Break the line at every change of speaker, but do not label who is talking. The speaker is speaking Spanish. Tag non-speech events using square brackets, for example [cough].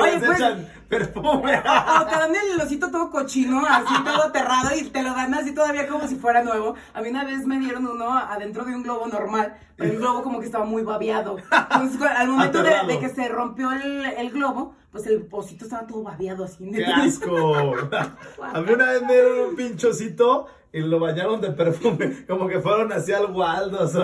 Oye, pues-
perfume.
O te dan el osito todo cochino, así todo aterrado y te lo dan así todavía como si fuera nuevo. A mí una vez me dieron uno adentro de un globo normal, pero el globo como que estaba muy babeado. Entonces al momento de, de que se rompió el, el globo, pues el osito estaba todo babeado así.
¡Qué asco! [laughs] A mí una vez me dieron un pinchocito y lo bañaron de perfume, como que fueron así al Waldo. o sea,